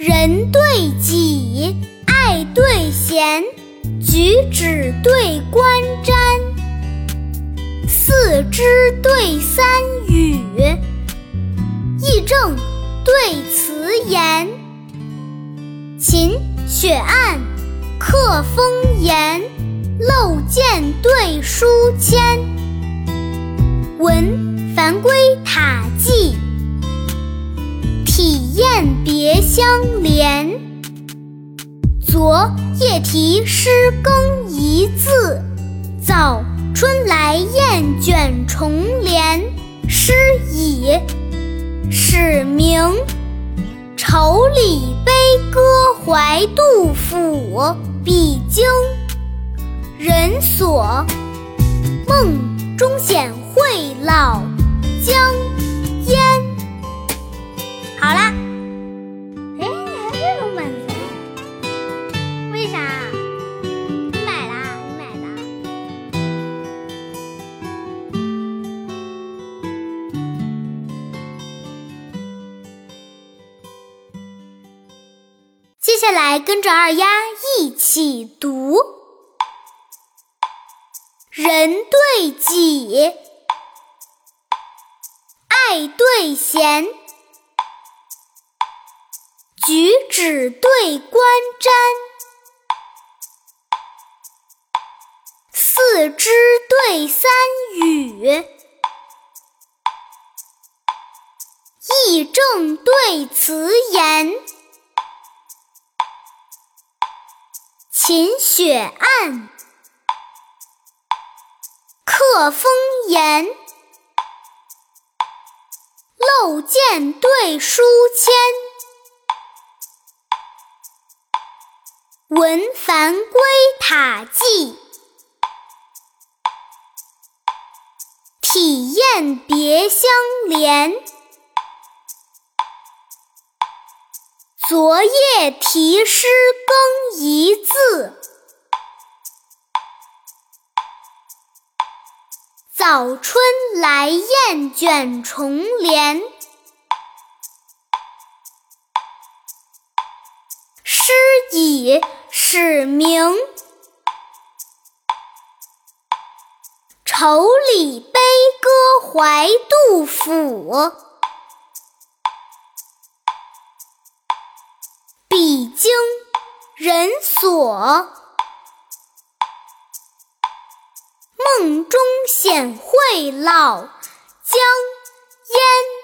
人对己，爱对贤，举止对观瞻，四肢对三语，议政对辞严，秦雪案，客风言，漏箭对书签，文繁归塔记。体验别相连，昨夜题诗更一字，早春来雁卷重帘。诗已，始明，愁里悲歌怀杜甫。比经，人所梦中显会老江。好啦，接下来跟着二丫一起读：人对己，爱对贤。举止对观瞻，四肢对三语，义正对辞严，勤血案，客风言，漏箭对书签。文繁归塔记，体验别相连。昨夜题诗更一字，早春来雁卷重帘。诗已。始明，愁里悲歌怀杜甫。比经，人所梦中显会老将烟。